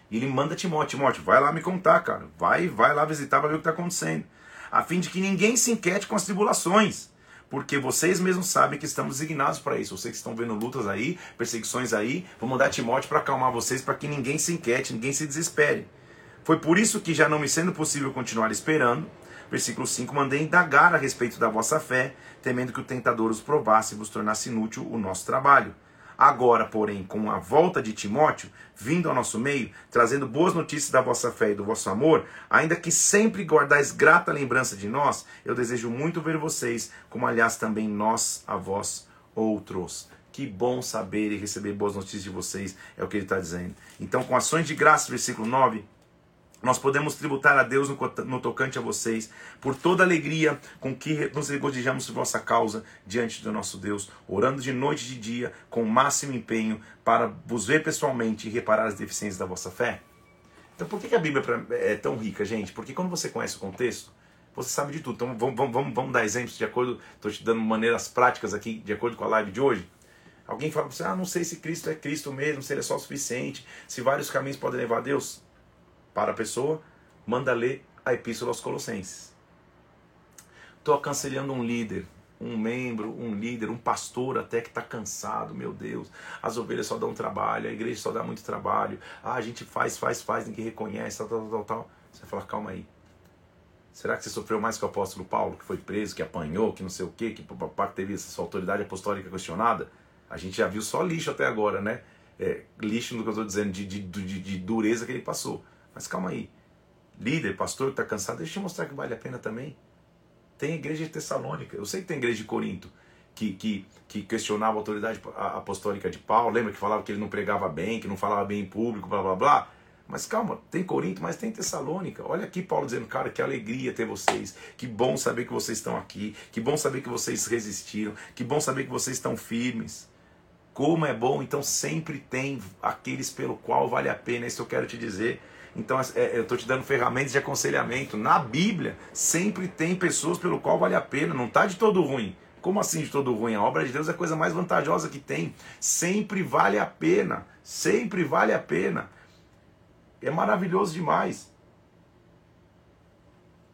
e ele manda Timóteo, Timóteo, vai lá me contar, cara. Vai, vai lá visitar para ver o que está acontecendo. A fim de que ninguém se inquiete com as tribulações porque vocês mesmos sabem que estamos designados para isso. Vocês que estão vendo lutas aí, perseguições aí, vou mandar Timóteo para acalmar vocês, para que ninguém se inquiete, ninguém se desespere. Foi por isso que, já não me sendo possível continuar esperando, versículo 5, mandei indagar a respeito da vossa fé, temendo que o tentador os provasse e vos tornasse inútil o nosso trabalho. Agora, porém, com a volta de Timóteo, vindo ao nosso meio, trazendo boas notícias da vossa fé e do vosso amor, ainda que sempre guardais grata lembrança de nós, eu desejo muito ver vocês, como aliás também nós a vós outros. Que bom saber e receber boas notícias de vocês, é o que ele está dizendo. Então, com ações de graça, versículo 9, nós podemos tributar a Deus no, tocante a vocês, por toda a alegria com que nos regozijamos por vossa causa diante do nosso Deus, orando de noite e de dia, com o máximo empenho, para vos ver pessoalmente e reparar as deficiências da vossa fé. Então, por que a Bíblia é tão rica, gente? Porque quando você conhece o contexto, você sabe de tudo. Então, vamos, vamos, vamos, vamos dar exemplos de acordo. Estou te dando maneiras práticas aqui, de acordo com a live de hoje. Alguém fala para você: ah, não sei se Cristo é Cristo mesmo, se ele é só o suficiente, se vários caminhos podem levar a Deus para a pessoa, manda ler a Epístola aos Colossenses. Estou aconselhando um líder, um membro, um líder, um pastor até que está cansado, meu Deus. As ovelhas só dão trabalho, a igreja só dá muito trabalho. Ah, a gente faz, faz, faz, ninguém reconhece, tal, tal, tal, tal. Você fala, calma aí. Será que você sofreu mais que o apóstolo Paulo, que foi preso, que apanhou, que não sei o quê, que parte teve essa autoridade apostólica questionada? A gente já viu só lixo até agora, né? É, lixo no que eu estou dizendo, de, de, de, de dureza que ele passou. Mas calma aí. Líder, pastor que está cansado, deixa eu mostrar que vale a pena também. Tem igreja de Tessalônica. Eu sei que tem igreja de Corinto que, que, que questionava a autoridade apostólica de Paulo. Lembra que falava que ele não pregava bem, que não falava bem em público, blá blá blá. Mas calma, tem Corinto, mas tem Tessalônica. Olha aqui Paulo dizendo, cara, que alegria ter vocês. Que bom saber que vocês estão aqui. Que bom saber que vocês resistiram. Que bom saber que vocês estão firmes. Como é bom, então sempre tem aqueles pelo qual vale a pena. Isso eu quero te dizer. Então é, eu estou te dando ferramentas de aconselhamento. Na Bíblia sempre tem pessoas pelo qual vale a pena, não está de todo ruim. Como assim de todo ruim? A obra de Deus é a coisa mais vantajosa que tem. Sempre vale a pena. Sempre vale a pena. É maravilhoso demais.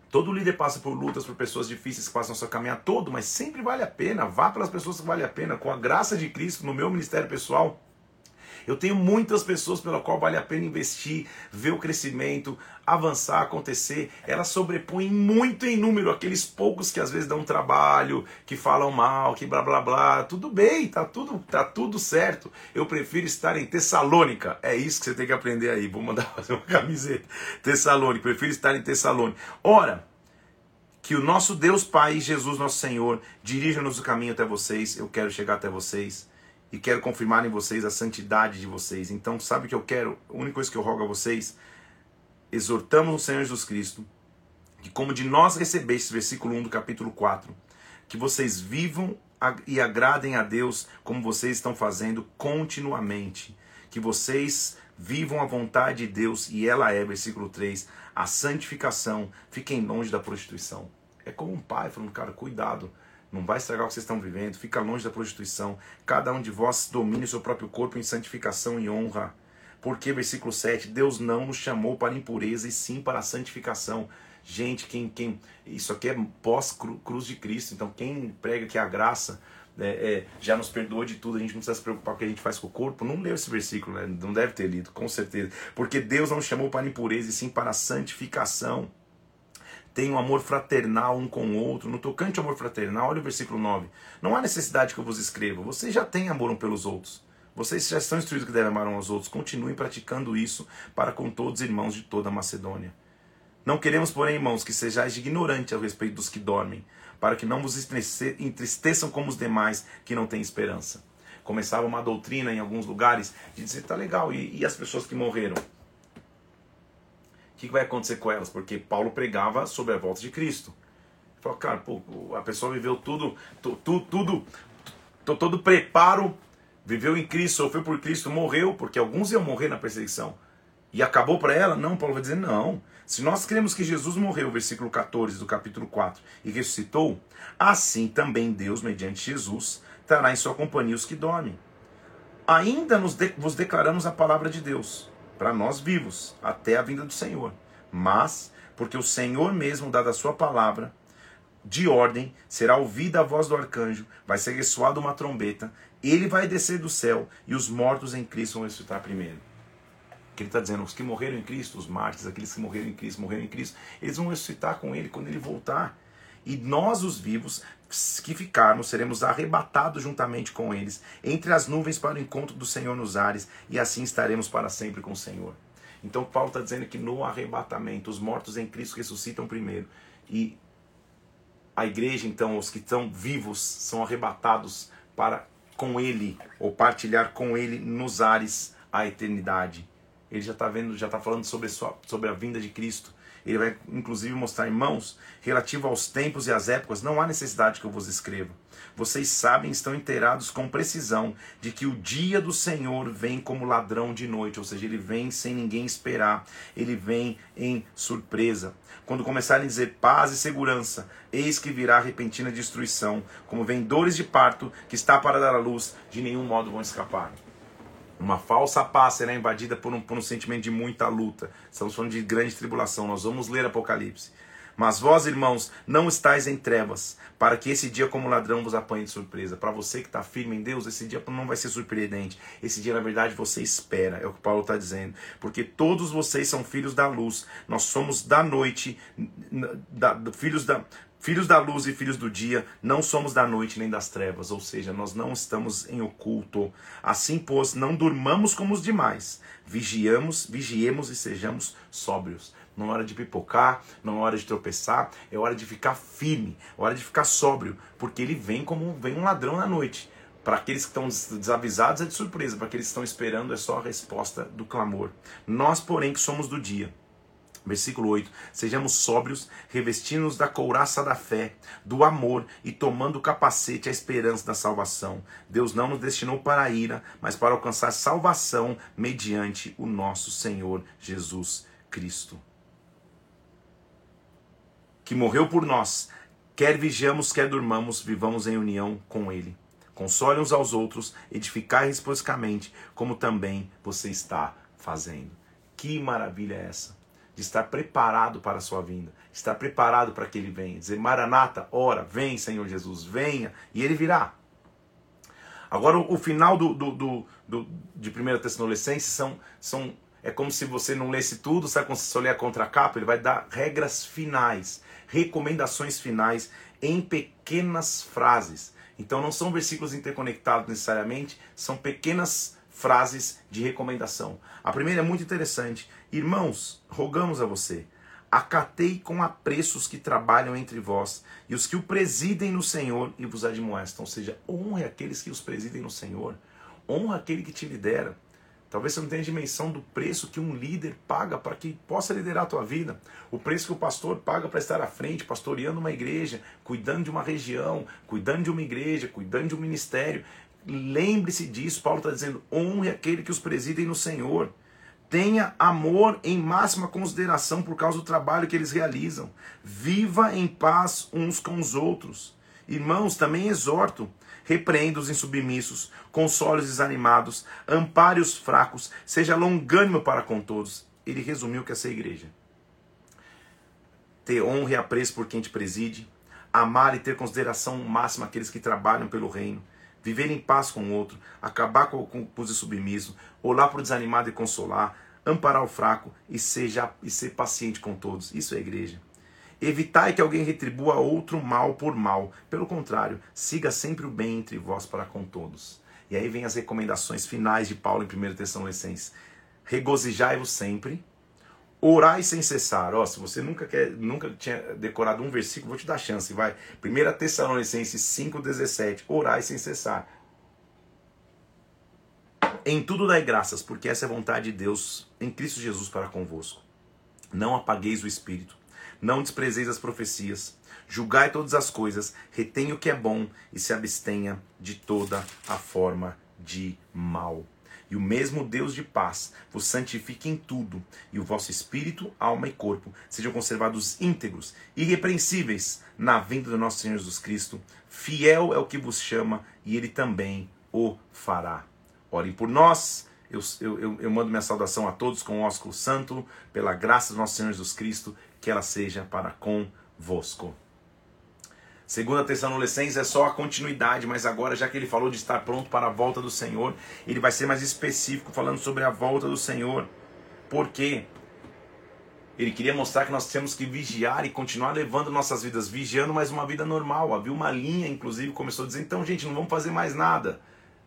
Todo líder passa por lutas, por pessoas difíceis que passam sua caminhada todo, mas sempre vale a pena. Vá pelas pessoas que vale a pena. Com a graça de Cristo no meu ministério pessoal, eu tenho muitas pessoas pela qual vale a pena investir, ver o crescimento, avançar, acontecer. Elas sobrepõem muito em número aqueles poucos que às vezes dão trabalho, que falam mal, que blá blá blá. Tudo bem, tá tudo, tá tudo certo. Eu prefiro estar em Tessalônica. É isso que você tem que aprender aí. Vou mandar fazer uma camiseta. Tessalônica, prefiro estar em Tessalônica. Ora, que o nosso Deus Pai, Jesus nosso Senhor, dirija-nos o caminho até vocês. Eu quero chegar até vocês e quero confirmar em vocês a santidade de vocês. Então, sabe o que eu quero? A única coisa que eu rogo a vocês, exortamos o Senhor Jesus Cristo, que como de nós recebestes, versículo 1 do capítulo 4, que vocês vivam e agradem a Deus como vocês estão fazendo continuamente. Que vocês vivam a vontade de Deus e ela é, versículo 3, a santificação. Fiquem longe da prostituição. É como um pai falando, cara, cuidado não vai estragar o que vocês estão vivendo, fica longe da prostituição. Cada um de vós domine o seu próprio corpo em santificação e honra. Porque, versículo 7, Deus não nos chamou para impureza e sim para a santificação. Gente, quem, quem isso aqui é pós-cruz de Cristo, então quem prega que a graça é, é, já nos perdoou de tudo, a gente não precisa se preocupar com o que a gente faz com o corpo, não leu esse versículo, né? não deve ter lido, com certeza. Porque Deus não nos chamou para impureza e sim para a santificação tenham amor fraternal um com o outro. No tocante ao amor fraternal, olha o versículo 9. Não há necessidade que eu vos escreva, vocês já têm amor um pelos outros. Vocês já estão instruídos que devem amar uns aos outros. Continuem praticando isso para com todos os irmãos de toda a Macedônia. Não queremos, porém, irmãos, que sejais ignorantes a respeito dos que dormem, para que não vos entristeçam como os demais que não têm esperança. Começava uma doutrina em alguns lugares de dizer, tá legal, e, e as pessoas que morreram? O que vai acontecer com elas? Porque Paulo pregava sobre a volta de Cristo. Ele falou, cara, pô, a pessoa viveu tudo, tudo, tudo, todo preparo, viveu em Cristo, sofreu por Cristo, morreu, porque alguns iam morrer na perseguição. E acabou para ela? Não, Paulo vai dizer não. Se nós cremos que Jesus morreu, versículo 14 do capítulo 4, e ressuscitou, assim também Deus, mediante Jesus, trará em sua companhia os que dormem. Ainda nos de vos declaramos a palavra de Deus, para nós vivos, até a vinda do Senhor. Mas, porque o Senhor mesmo, dada a sua palavra, de ordem, será ouvida a voz do arcanjo, vai ser ressoada uma trombeta, ele vai descer do céu, e os mortos em Cristo vão ressuscitar primeiro que ele está dizendo, os que morreram em Cristo, os mártires, aqueles que morreram em Cristo, morreram em Cristo, eles vão ressuscitar com ele quando ele voltar. E nós, os vivos, que ficarmos, seremos arrebatados juntamente com eles, entre as nuvens para o encontro do Senhor nos ares, e assim estaremos para sempre com o Senhor. Então Paulo está dizendo que no arrebatamento, os mortos em Cristo ressuscitam primeiro. E a igreja, então, os que estão vivos, são arrebatados para com ele, ou partilhar com ele nos ares a eternidade. Ele já está vendo, já está falando sobre, sua, sobre a vinda de Cristo. Ele vai inclusive mostrar, irmãos, relativo aos tempos e às épocas, não há necessidade que eu vos escreva. Vocês sabem, estão inteirados com precisão de que o dia do Senhor vem como ladrão de noite, ou seja, ele vem sem ninguém esperar, ele vem em surpresa. Quando começarem a dizer paz e segurança, eis que virá repentina destruição, como vem dores de parto que está para dar à luz, de nenhum modo vão escapar. Uma falsa paz será invadida por um, por um sentimento de muita luta. Estamos falando de grande tribulação. Nós vamos ler Apocalipse. Mas vós, irmãos, não estáis em trevas, para que esse dia como ladrão vos apanhe de surpresa. Para você que está firme em Deus, esse dia não vai ser surpreendente. Esse dia, na verdade, você espera, é o que Paulo está dizendo. Porque todos vocês são filhos da luz. Nós somos da noite, da, filhos da, Filhos da luz e filhos do dia, não somos da noite nem das trevas, ou seja, nós não estamos em oculto. Assim, pois, não durmamos como os demais. Vigiamos, vigiemos e sejamos sóbrios. Não é hora de pipocar, não é hora de tropeçar, é hora de ficar firme, é hora de ficar sóbrio, porque ele vem como vem um ladrão na noite. Para aqueles que estão desavisados é de surpresa, para aqueles que estão esperando é só a resposta do clamor. Nós, porém, que somos do dia, Versículo 8: Sejamos sóbrios, revestindo-nos da couraça da fé, do amor e tomando o capacete a esperança da salvação. Deus não nos destinou para a ira, mas para alcançar salvação mediante o nosso Senhor Jesus Cristo. Que morreu por nós, quer vigiamos, quer durmamos, vivamos em união com Ele. Console uns aos outros, edificai reciprocamente, como também você está fazendo. Que maravilha é essa! De estar preparado para a sua vinda, estar preparado para que ele venha. Dizer, Maranata, ora, vem Senhor Jesus, venha, e ele virá. Agora, o, final do, do, do, do de 1 Tessalonicenses são, são, é como se você não lesse tudo, sabe quando você lê a contracapa? Ele vai dar regras finais, recomendações finais em pequenas frases. Então, não são versículos interconectados necessariamente, são pequenas frases de recomendação. A primeira é muito interessante. Irmãos, rogamos a você, acatei com apreço os que trabalham entre vós e os que o presidem no Senhor e vos admoestam. Ou seja, honre aqueles que os presidem no Senhor, honra aquele que te lidera. Talvez você não tenha dimensão do preço que um líder paga para que possa liderar a tua vida. O preço que o pastor paga para estar à frente, pastoreando uma igreja, cuidando de uma região, cuidando de uma igreja, cuidando de um ministério. Lembre-se disso. Paulo está dizendo: honre aquele que os presidem no Senhor. Tenha amor em máxima consideração por causa do trabalho que eles realizam. Viva em paz uns com os outros. Irmãos, também exorto. Repreenda os insubmissos, console os desanimados, ampare os fracos, seja longânimo para com todos. Ele resumiu que essa é a igreja. Ter honra e apreço por quem te preside, amar e ter consideração máxima aqueles que trabalham pelo reino, viver em paz com o outro, acabar com, com, com os submissos, olhar para o desanimado e consolar, amparar o fraco e, seja, e ser paciente com todos. Isso é igreja. Evitai que alguém retribua outro mal por mal. Pelo contrário, siga sempre o bem entre vós para com todos. E aí vem as recomendações finais de Paulo em 1 Tessalonicenses. Regozijai-vos sempre, orai sem cessar. Ó, se você nunca, quer, nunca tinha decorado um versículo, vou te dar chance, vai. 1 Tessalonicenses 5,17. Orai sem cessar. Em tudo dai graças, porque essa é a vontade de Deus em Cristo Jesus para convosco. Não apagueis o espírito, não desprezeis as profecias, julgai todas as coisas, retenha o que é bom e se abstenha de toda a forma de mal. E o mesmo Deus de paz vos santifique em tudo, e o vosso espírito, alma e corpo sejam conservados íntegros, irrepreensíveis, na vinda do nosso Senhor Jesus Cristo. Fiel é o que vos chama, e ele também o fará. Orem por nós. Eu, eu, eu mando minha saudação a todos com o ósculo santo, pela graça do nosso Senhor Jesus Cristo, que ela seja para convosco. Segunda Tessalonicenses é só a continuidade, mas agora, já que ele falou de estar pronto para a volta do Senhor, ele vai ser mais específico falando sobre a volta do Senhor. Por quê? Ele queria mostrar que nós temos que vigiar e continuar levando nossas vidas, vigiando mais uma vida normal. Havia uma linha, inclusive, começou a dizer: então, gente, não vamos fazer mais nada,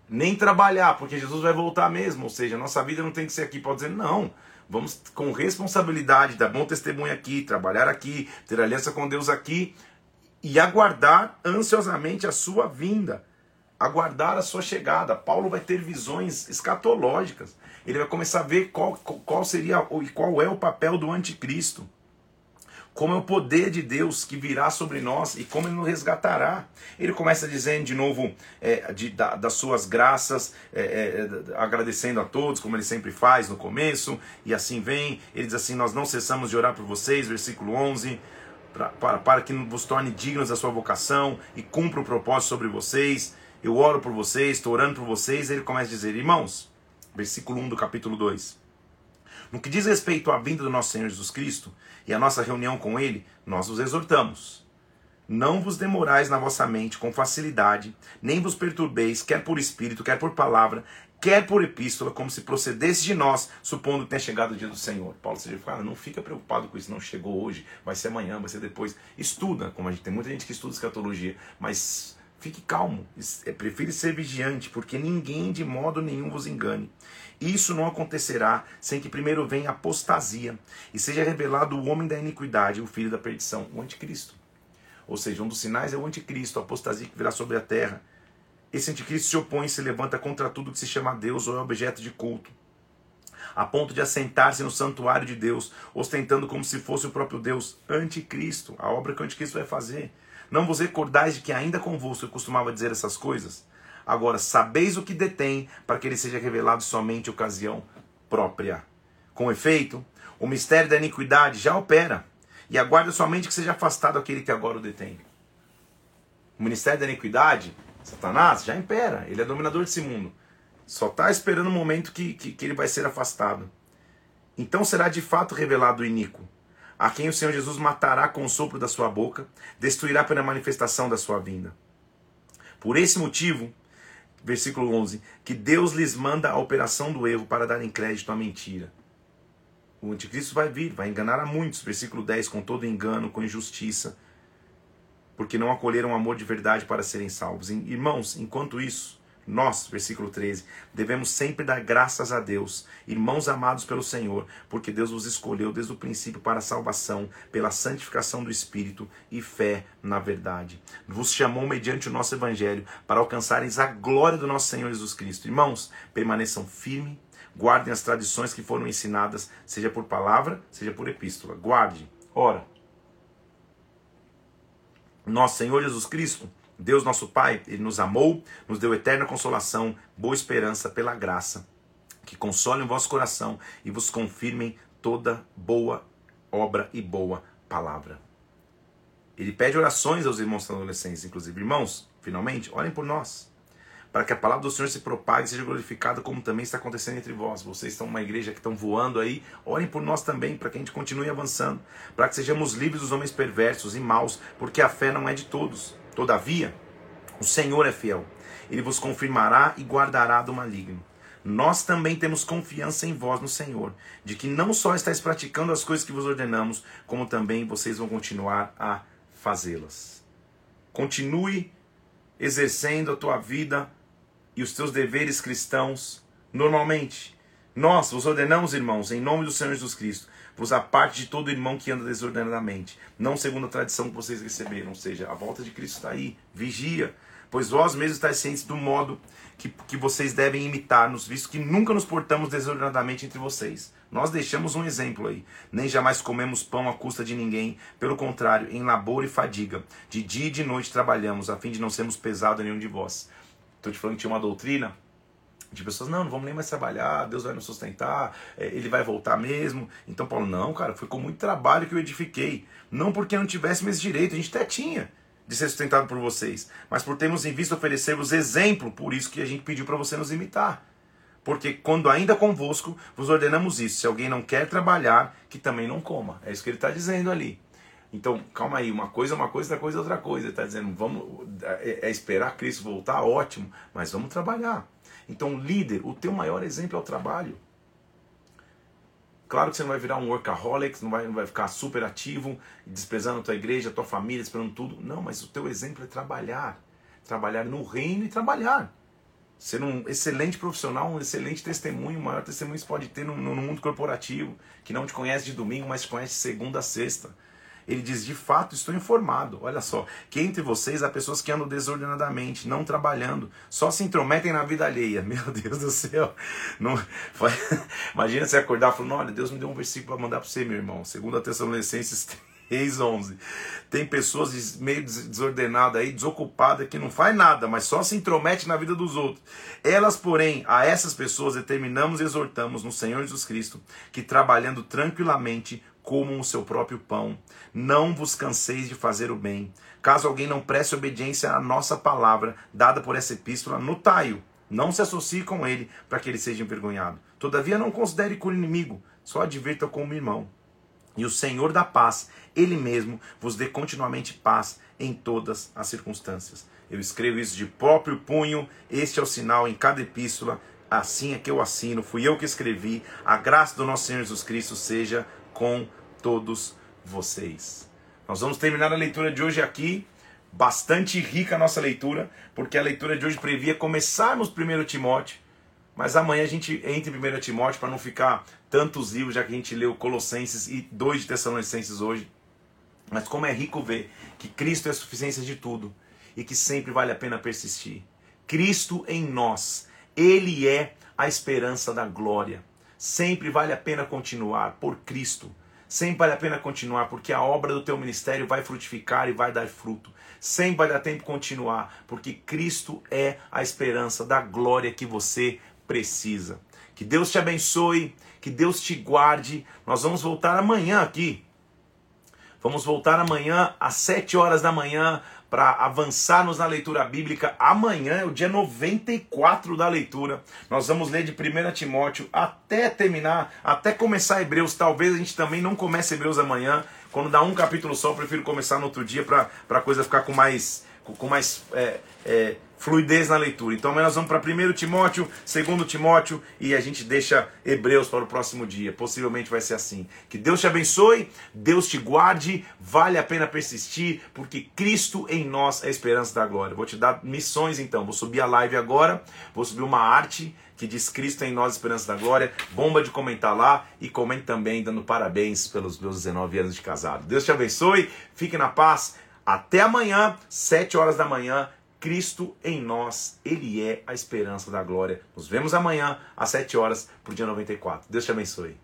nem trabalhar, porque Jesus vai voltar mesmo. Ou seja, nossa vida não tem que ser aqui. Pode dizer, não. Vamos com responsabilidade, dar bom testemunho aqui, trabalhar aqui, ter aliança com Deus aqui, e aguardar ansiosamente a sua vinda, aguardar a sua chegada. Paulo vai ter visões escatológicas. Ele vai começar a ver qual, qual seria e qual é o papel do anticristo. Como é o poder de Deus que virá sobre nós e como ele nos resgatará. Ele começa dizendo de novo é, de, da, das suas graças, é, é, agradecendo a todos, como ele sempre faz no começo, e assim vem. Ele diz assim: Nós não cessamos de orar por vocês, versículo 11 pra, para, para que vos torne dignos da sua vocação e cumpra o propósito sobre vocês. Eu oro por vocês, estou orando por vocês. Ele começa a dizer, irmãos, versículo 1 do capítulo 2. No que diz respeito à vinda do nosso Senhor Jesus Cristo e à nossa reunião com Ele, nós os exortamos. Não vos demorais na vossa mente com facilidade, nem vos perturbeis, quer por espírito, quer por palavra, quer por epístola, como se procedesse de nós, supondo que tenha chegado o dia do Senhor. Paulo seja fala, não fica preocupado com isso, não chegou hoje, vai ser amanhã, vai ser depois. Estuda, como a gente tem muita gente que estuda escatologia, mas fique calmo, é, prefere ser vigiante, porque ninguém de modo nenhum vos engane. Isso não acontecerá sem que primeiro venha apostasia e seja revelado o homem da iniquidade, o filho da perdição, o anticristo. Ou seja, um dos sinais é o anticristo, a apostasia que virá sobre a terra esse anticristo se opõe e se levanta contra tudo que se chama Deus ou é objeto de culto, a ponto de assentar-se no santuário de Deus, ostentando como se fosse o próprio Deus, anticristo, a obra que o anticristo vai fazer. Não vos recordais de que ainda convosco eu costumava dizer essas coisas? Agora, sabeis o que detém, para que ele seja revelado somente ocasião própria. Com efeito, o mistério da iniquidade já opera, e aguarda somente que seja afastado aquele que agora o detém. O ministério da iniquidade Satanás já impera, ele é dominador desse mundo. Só está esperando o momento que, que, que ele vai ser afastado. Então será de fato revelado o iníquo, a quem o Senhor Jesus matará com o sopro da sua boca, destruirá pela manifestação da sua vinda. Por esse motivo, versículo 11, que Deus lhes manda a operação do erro para darem crédito à mentira. O anticristo vai vir, vai enganar a muitos, versículo 10, com todo engano, com injustiça, porque não acolheram o amor de verdade para serem salvos. Irmãos, enquanto isso, nós, versículo 13, devemos sempre dar graças a Deus, irmãos amados pelo Senhor, porque Deus os escolheu desde o princípio para a salvação, pela santificação do Espírito e fé na verdade. Vos chamou mediante o nosso Evangelho para alcançareis a glória do nosso Senhor Jesus Cristo. Irmãos, permaneçam firmes, guardem as tradições que foram ensinadas, seja por palavra, seja por epístola. Guarde. Ora, nosso Senhor Jesus Cristo, Deus nosso Pai, Ele nos amou, nos deu eterna consolação, boa esperança pela graça, que console o vosso coração e vos confirmem toda boa obra e boa palavra. Ele pede orações aos irmãos adolescentes, inclusive. Irmãos, finalmente, orem por nós para que a palavra do Senhor se propague e seja glorificada, como também está acontecendo entre vós. Vocês estão uma igreja que estão voando aí, orem por nós também, para que a gente continue avançando, para que sejamos livres dos homens perversos e maus, porque a fé não é de todos. Todavia, o Senhor é fiel, ele vos confirmará e guardará do maligno. Nós também temos confiança em vós no Senhor, de que não só estáis praticando as coisas que vos ordenamos, como também vocês vão continuar a fazê-las. Continue exercendo a tua vida e os teus deveres cristãos normalmente. Nós vos ordenamos, irmãos, em nome do Senhor Jesus Cristo, vos aparte de todo irmão que anda desordenadamente, não segundo a tradição que vocês receberam, ou seja, a volta de Cristo está aí, vigia, pois vós mesmos estáis cientes do modo que, que vocês devem imitar-nos, visto que nunca nos portamos desordenadamente entre vocês. Nós deixamos um exemplo aí. Nem jamais comemos pão à custa de ninguém, pelo contrário, em labor e fadiga, de dia e de noite trabalhamos, a fim de não sermos pesados a nenhum de vós. Estou te falando que tinha uma doutrina De pessoas, não, não vamos nem mais trabalhar, Deus vai nos sustentar, é, ele vai voltar mesmo. Então Paulo, não, cara, foi com muito trabalho que eu edifiquei. Não porque não tivéssemos esse direito, a gente até tinha de ser sustentado por vocês, mas por termos em vista oferecer-vos exemplo, por isso que a gente pediu para você nos imitar. Porque quando ainda convosco vos ordenamos isso, se alguém não quer trabalhar, que também não coma. É isso que ele está dizendo ali. Então, calma aí, uma coisa é uma coisa, outra coisa é outra coisa. Está dizendo, vamos, é, é esperar Cristo voltar, ótimo, mas vamos trabalhar. Então, líder, o teu maior exemplo é o trabalho. Claro que você não vai virar um workaholic, não vai, não vai ficar super ativo, desprezando a tua igreja, a tua família, esperando tudo. Não, mas o teu exemplo é trabalhar. Trabalhar no reino e trabalhar. Ser um excelente profissional, um excelente testemunho, o maior testemunho que você pode ter no, no mundo corporativo, que não te conhece de domingo, mas te conhece de segunda a sexta. Ele diz: De fato, estou informado. Olha só, que entre vocês há pessoas que andam desordenadamente, não trabalhando, só se intrometem na vida alheia. Meu Deus do céu. Não, imagina você acordar falar: Olha, Deus me deu um versículo para mandar para você, meu irmão. Segundo a Tessalonicenses 3,11. Tem pessoas meio desordenadas aí, desocupadas, que não faz nada, mas só se intromete na vida dos outros. Elas, porém, a essas pessoas determinamos e exortamos no Senhor Jesus Cristo que trabalhando tranquilamente comam o seu próprio pão. Não vos canseis de fazer o bem. Caso alguém não preste obediência à nossa palavra, dada por essa epístola, notai-o. Não se associe com ele, para que ele seja envergonhado. Todavia, não considere como inimigo, só advirta como irmão. E o Senhor da paz, ele mesmo, vos dê continuamente paz em todas as circunstâncias. Eu escrevo isso de próprio punho, este é o sinal em cada epístola, assim é que eu assino, fui eu que escrevi. A graça do nosso Senhor Jesus Cristo seja com todos vocês. Nós vamos terminar a leitura de hoje aqui, bastante rica a nossa leitura, porque a leitura de hoje previa começarmos 1 Timóteo, mas amanhã a gente entra em 1 Timóteo para não ficar tantos livros, já que a gente leu Colossenses e dois de Tessalonicenses hoje. Mas como é rico ver que Cristo é a suficiência de tudo e que sempre vale a pena persistir. Cristo em nós, Ele é a esperança da glória. Sempre vale a pena continuar por Cristo. Sempre vale a pena continuar, porque a obra do teu ministério vai frutificar e vai dar fruto. Sempre vai dar tempo continuar, porque Cristo é a esperança da glória que você precisa. Que Deus te abençoe, que Deus te guarde. Nós vamos voltar amanhã aqui. Vamos voltar amanhã às 7 horas da manhã para avançarmos na leitura bíblica. Amanhã é o dia 94 da leitura. Nós vamos ler de 1 Timóteo até terminar, até começar Hebreus. Talvez a gente também não comece Hebreus amanhã. Quando dá um capítulo só, eu prefiro começar no outro dia para a coisa ficar com mais, com mais é, é, fluidez na leitura. Então nós vamos para 1 Timóteo, 2 Timóteo e a gente deixa Hebreus para o próximo dia. Possivelmente vai ser assim. Que Deus te abençoe, Deus te guarde, vale a pena persistir, porque Cristo em nós é a esperança da glória. Vou te dar missões então. Vou subir a live agora, vou subir uma arte que diz Cristo em nós, esperança da glória. Bomba de comentar lá e comente também dando parabéns pelos meus 19 anos de casado. Deus te abençoe, fique na paz. Até amanhã, 7 horas da manhã Cristo em nós, Ele é a esperança da glória. Nos vemos amanhã às 7 horas, por dia 94. Deus te abençoe.